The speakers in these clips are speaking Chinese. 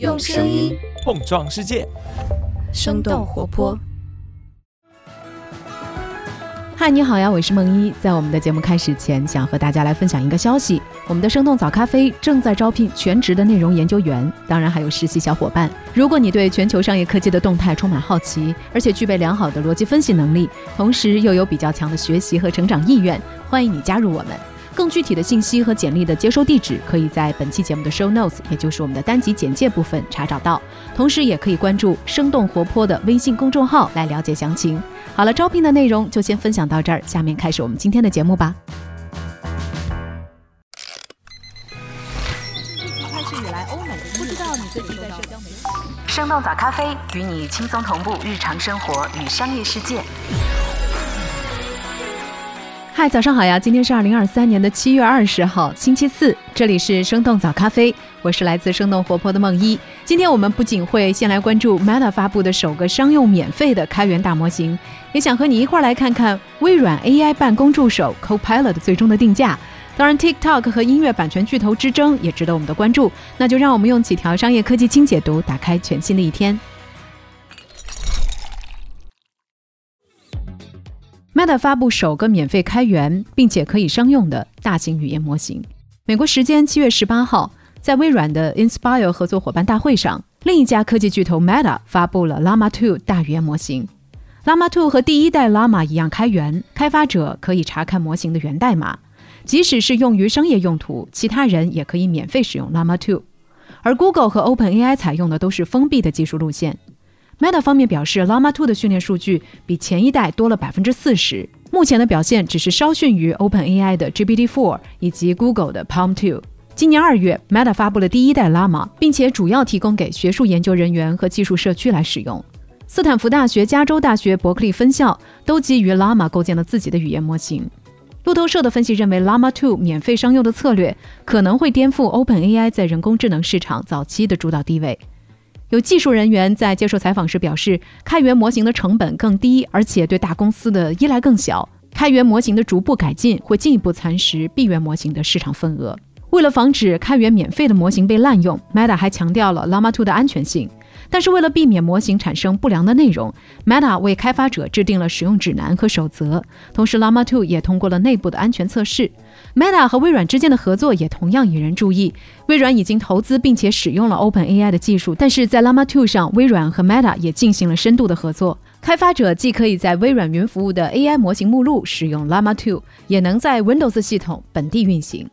用声音碰撞世界，生动活泼。嗨，你好呀，我是梦一。在我们的节目开始前，想和大家来分享一个消息：我们的生动早咖啡正在招聘全职的内容研究员，当然还有实习小伙伴。如果你对全球商业科技的动态充满好奇，而且具备良好的逻辑分析能力，同时又有比较强的学习和成长意愿，欢迎你加入我们。更具体的信息和简历的接收地址，可以在本期节目的 show notes，也就是我们的单集简介部分查找到。同时，也可以关注生动活泼的微信公众号来了解详情。好了，招聘的内容就先分享到这儿，下面开始我们今天的节目吧。疫情开始以来，欧美不知道你最近在社交媒体。生动早咖啡与你轻松同步日常生活与商业世界。嗨，早上好呀！今天是二零二三年的七月二十号，星期四，这里是生动早咖啡，我是来自生动活泼的梦一。今天我们不仅会先来关注 Meta 发布的首个商用免费的开源大模型，也想和你一块儿来看看微软 AI 办公助手 Copilot 最终的定价。当然，TikTok 和音乐版权巨头之争也值得我们的关注。那就让我们用几条商业科技轻解读，打开全新的一天。Meta 发布首个免费开源并且可以商用的大型语言模型。美国时间七月十八号，在微软的 Inspire 合作伙伴大会上，另一家科技巨头 Meta 发布了 Llama 2大语言模型。Llama 2和第一代 Llama 一样开源，开发者可以查看模型的源代码，即使是用于商业用途，其他人也可以免费使用 Llama 2。而 Google 和 OpenAI 采用的都是封闭的技术路线。Meta 方面表示，Llama 2的训练数据比前一代多了百分之四十，目前的表现只是稍逊于 OpenAI 的 GPT-4 以及 Google 的 Palm 2。今年二月，Meta 发布了第一代 Llama，并且主要提供给学术研究人员和技术社区来使用。斯坦福大学、加州大学伯克利分校都基于 Llama 构建了自己的语言模型。路透社的分析认为，Llama 2免费商用的策略可能会颠覆 OpenAI 在人工智能市场早期的主导地位。有技术人员在接受采访时表示，开源模型的成本更低，而且对大公司的依赖更小。开源模型的逐步改进会进一步蚕食闭源模型的市场份额。为了防止开源免费的模型被滥用，Meta 还强调了 Llama 2的安全性。但是为了避免模型产生不良的内容，Meta 为开发者制定了使用指南和守则。同时，Llama 2也通过了内部的安全测试。Meta 和微软之间的合作也同样引人注意。微软已经投资并且使用了 OpenAI 的技术，但是在 Llama 2上，微软和 Meta 也进行了深度的合作。开发者既可以在微软云服务的 AI 模型目录使用 Llama 2，也能在 Windows 系统本地运行。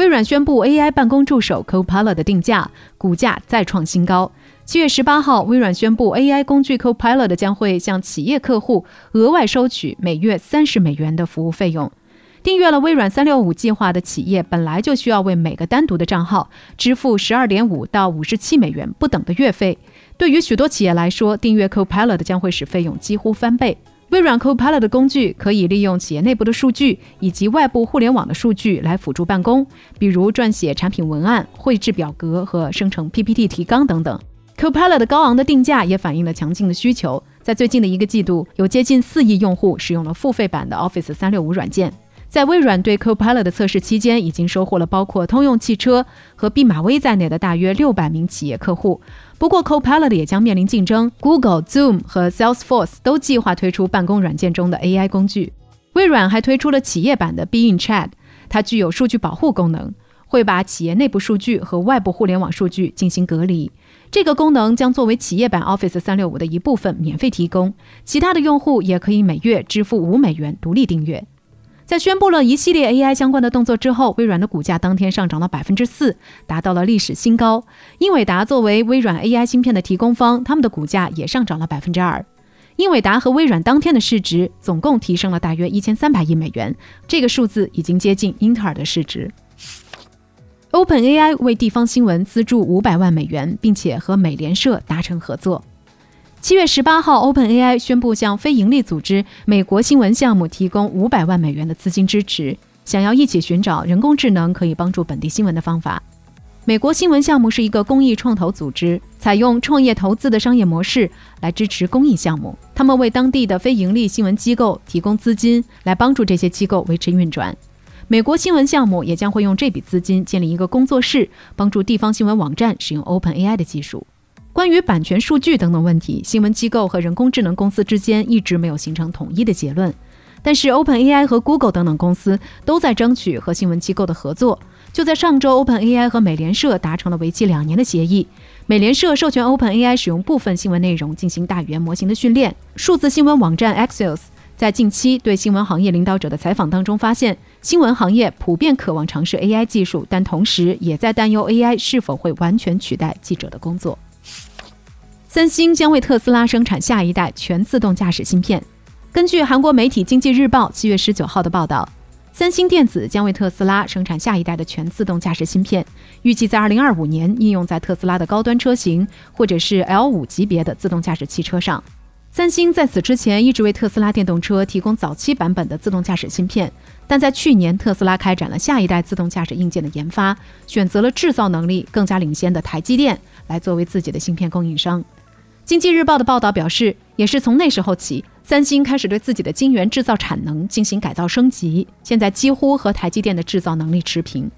微软宣布 AI 办公助手 Copilot 的定价，股价再创新高。七月十八号，微软宣布 AI 工具 Copilot 将会向企业客户额外收取每月三十美元的服务费用。订阅了微软三六五计划的企业本来就需要为每个单独的账号支付十二点五到五十七美元不等的月费。对于许多企业来说，订阅 Copilot 将会使费用几乎翻倍。微软 Copilot 的工具可以利用企业内部的数据以及外部互联网的数据来辅助办公，比如撰写产品文案、绘制表格和生成 PPT 提纲等等。Copilot 的高昂的定价也反映了强劲的需求。在最近的一个季度，有接近四亿用户使用了付费版的 Office 三六五软件。在微软对 Copilot 的测试期间，已经收获了包括通用汽车和毕马威在内的大约六百名企业客户。不过，Copilot 也将面临竞争，Google、Zoom 和 Salesforce 都计划推出办公软件中的 AI 工具。微软还推出了企业版的 Bing Chat，它具有数据保护功能，会把企业内部数据和外部互联网数据进行隔离。这个功能将作为企业版 Office 三六五的一部分免费提供，其他的用户也可以每月支付五美元独立订阅。在宣布了一系列 AI 相关的动作之后，微软的股价当天上涨了百分之四，达到了历史新高。英伟达作为微软 AI 芯片的提供方，他们的股价也上涨了百分之二。英伟达和微软当天的市值总共提升了大约一千三百亿美元，这个数字已经接近英特尔的市值。OpenAI 为地方新闻资助五百万美元，并且和美联社达成合作。七月十八号，OpenAI 宣布向非营利组织美国新闻项目提供五百万美元的资金支持，想要一起寻找人工智能可以帮助本地新闻的方法。美国新闻项目是一个公益创投组织，采用创业投资的商业模式来支持公益项目。他们为当地的非营利新闻机构提供资金，来帮助这些机构维持运转。美国新闻项目也将会用这笔资金建立一个工作室，帮助地方新闻网站使用 OpenAI 的技术。关于版权、数据等等问题，新闻机构和人工智能公司之间一直没有形成统一的结论。但是，OpenAI 和 Google 等等公司都在争取和新闻机构的合作。就在上周，OpenAI 和美联社达成了为期两年的协议。美联社授权 OpenAI 使用部分新闻内容进行大语言模型的训练。数字新闻网站 Axios 在近期对新闻行业领导者的采访当中发现，新闻行业普遍渴望尝试 AI 技术，但同时也在担忧 AI 是否会完全取代记者的工作。三星将为特斯拉生产下一代全自动驾驶芯片。根据韩国媒体《经济日报》七月十九号的报道。三星电子将为特斯拉生产下一代的全自动驾驶芯片，预计在二零二五年应用在特斯拉的高端车型或者是 L 五级别的自动驾驶汽车上。三星在此之前一直为特斯拉电动车提供早期版本的自动驾驶芯片，但在去年特斯拉开展了下一代自动驾驶硬件的研发，选择了制造能力更加领先的台积电来作为自己的芯片供应商。经济日报的报道表示，也是从那时候起。三星开始对自己的晶圆制造产能进行改造升级，现在几乎和台积电的制造能力持平。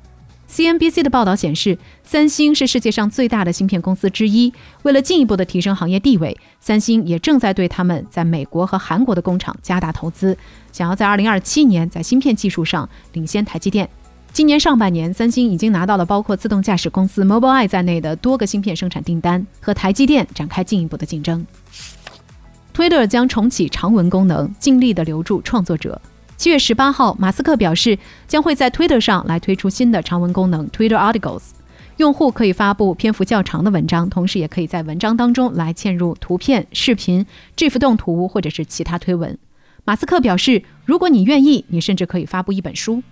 CNBC 的报道显示，三星是世界上最大的芯片公司之一。为了进一步的提升行业地位，三星也正在对他们在美国和韩国的工厂加大投资，想要在2027年在芯片技术上领先台积电。今年上半年，三星已经拿到了包括自动驾驶公司 Mobileye 在内的多个芯片生产订单，和台积电展开进一步的竞争。Twitter 将重启长文功能，尽力的留住创作者。七月十八号，马斯克表示将会在 Twitter 上来推出新的长文功能 Twitter Articles，用户可以发布篇幅较长的文章，同时也可以在文章当中来嵌入图片、视频、GIF 动图或者是其他推文。马斯克表示，如果你愿意，你甚至可以发布一本书。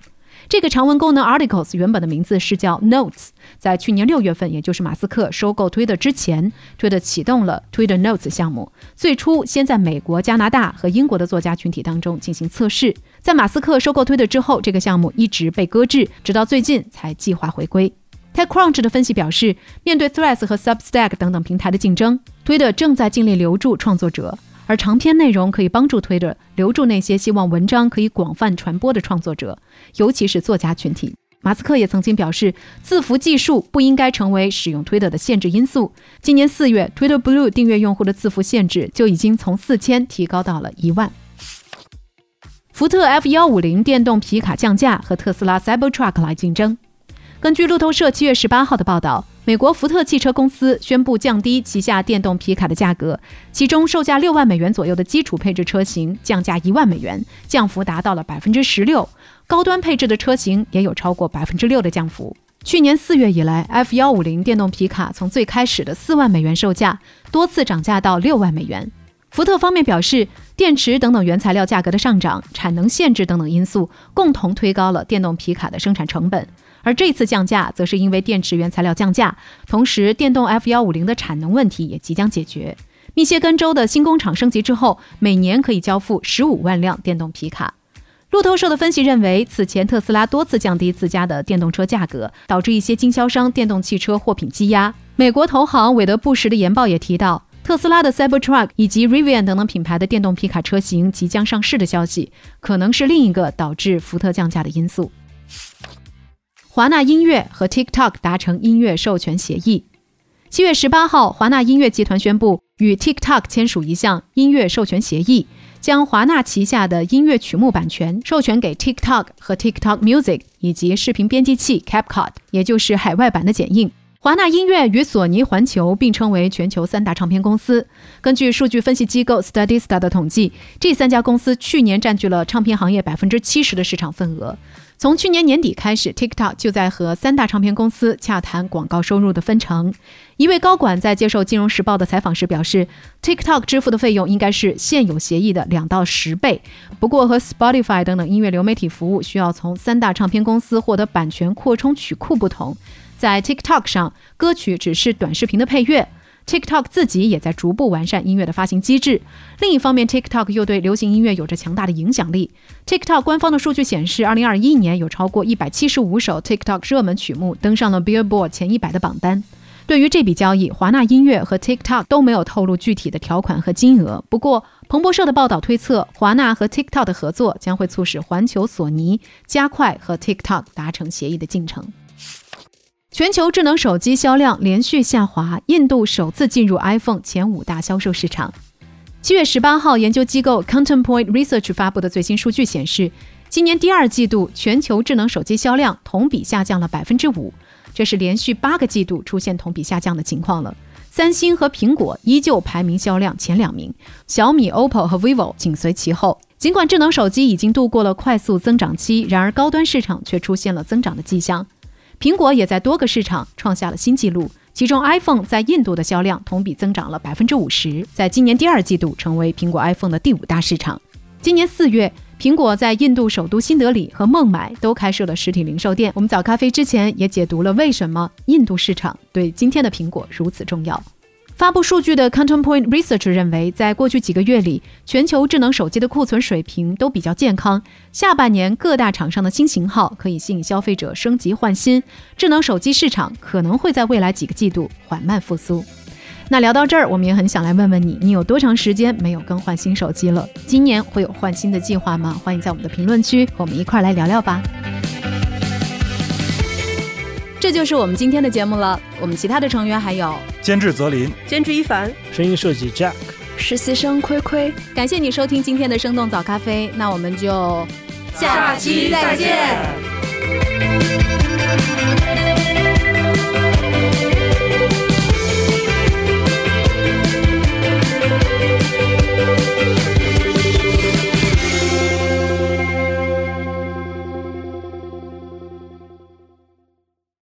这个长文功能 Articles 原本的名字是叫 Notes，在去年六月份，也就是马斯克收购 Twitter 之前，Twitter 启动了 Twitter Notes 项目。最初先在美国、加拿大和英国的作家群体当中进行测试。在马斯克收购 Twitter 之后，这个项目一直被搁置，直到最近才计划回归。TechCrunch 的分析表示，面对 Threads 和 Substack 等等平台的竞争，Twitter 正在尽力留住创作者。而长篇内容可以帮助 Twitter 留住那些希望文章可以广泛传播的创作者，尤其是作家群体。马斯克也曾经表示，字符计数不应该成为使用 Twitter 的限制因素。今年四月，Twitter Blue 订阅用户的字符限制就已经从四千提高到了一万。福特 F 幺五零电动皮卡降价，和特斯拉 Cybertruck 来竞争。根据路透社七月十八号的报道。美国福特汽车公司宣布降低旗下电动皮卡的价格，其中售价六万美元左右的基础配置车型降价一万美元，降幅达到了百分之十六；高端配置的车型也有超过百分之六的降幅。去年四月以来，F 幺五零电动皮卡从最开始的四万美元售价，多次涨价到六万美元。福特方面表示，电池等等原材料价格的上涨、产能限制等等因素，共同推高了电动皮卡的生产成本。而这次降价，则是因为电池原材料降价，同时电动 F 幺五零的产能问题也即将解决。密歇根州的新工厂升级之后，每年可以交付十五万辆电动皮卡。路透社的分析认为，此前特斯拉多次降低自家的电动车价格，导致一些经销商电动汽车货品积压。美国投行韦德布什的研报也提到，特斯拉的 Cybertruck 以及 Rivian 等等品牌的电动皮卡车型即将上市的消息，可能是另一个导致福特降价的因素。华纳音乐和 TikTok 达成音乐授权协议。七月十八号，华纳音乐集团宣布与 TikTok 签署一项音乐授权协议，将华纳旗下的音乐曲目版权授权给 TikTok 和 TikTok Music 以及视频编辑器 CapCut，也就是海外版的剪映。华纳音乐与索尼环球并称为全球三大唱片公司。根据数据分析机构 Statista 的统计，这三家公司去年占据了唱片行业百分之七十的市场份额。从去年年底开始，TikTok 就在和三大唱片公司洽谈广告收入的分成。一位高管在接受《金融时报》的采访时表示，TikTok 支付的费用应该是现有协议的两到十倍。不过，和 Spotify 等等音乐流媒体服务需要从三大唱片公司获得版权扩充曲库不同，在 TikTok 上，歌曲只是短视频的配乐。TikTok 自己也在逐步完善音乐的发行机制。另一方面，TikTok 又对流行音乐有着强大的影响力。TikTok 官方的数据显示2021年有超过175首 TikTok 热门曲目登上了 Billboard 前100的榜单。对于这笔交易，华纳音乐和 TikTok 都没有透露具体的条款和金额。不过，彭博社的报道推测，华纳和 TikTok 的合作将会促使环球索尼加快和 TikTok 达成协议的进程。全球智能手机销量连续下滑，印度首次进入 iPhone 前五大销售市场。七月十八号，研究机构 Counterpoint Research 发布的最新数据显示，今年第二季度全球智能手机销量同比下降了百分之五。这是连续八个季度出现同比下降的情况了。三星和苹果依旧排名销量前两名，小米、OPPO 和 vivo 紧随其后。尽管智能手机已经度过了快速增长期，然而高端市场却出现了增长的迹象。苹果也在多个市场创下了新纪录，其中 iPhone 在印度的销量同比增长了百分之五十，在今年第二季度成为苹果 iPhone 的第五大市场。今年四月。苹果在印度首都新德里和孟买都开设了实体零售店。我们早咖啡之前也解读了为什么印度市场对今天的苹果如此重要。发布数据的 Counterpoint Research 认为，在过去几个月里，全球智能手机的库存水平都比较健康。下半年各大厂商的新型号可以吸引消费者升级换新，智能手机市场可能会在未来几个季度缓慢复苏。那聊到这儿，我们也很想来问问你，你有多长时间没有更换新手机了？今年会有换新的计划吗？欢迎在我们的评论区和我们一块来聊聊吧。这就是我们今天的节目了。我们其他的成员还有监制泽林、监制一凡、声音设计 Jack、实习生亏亏。感谢你收听今天的生动早咖啡，那我们就下期再见。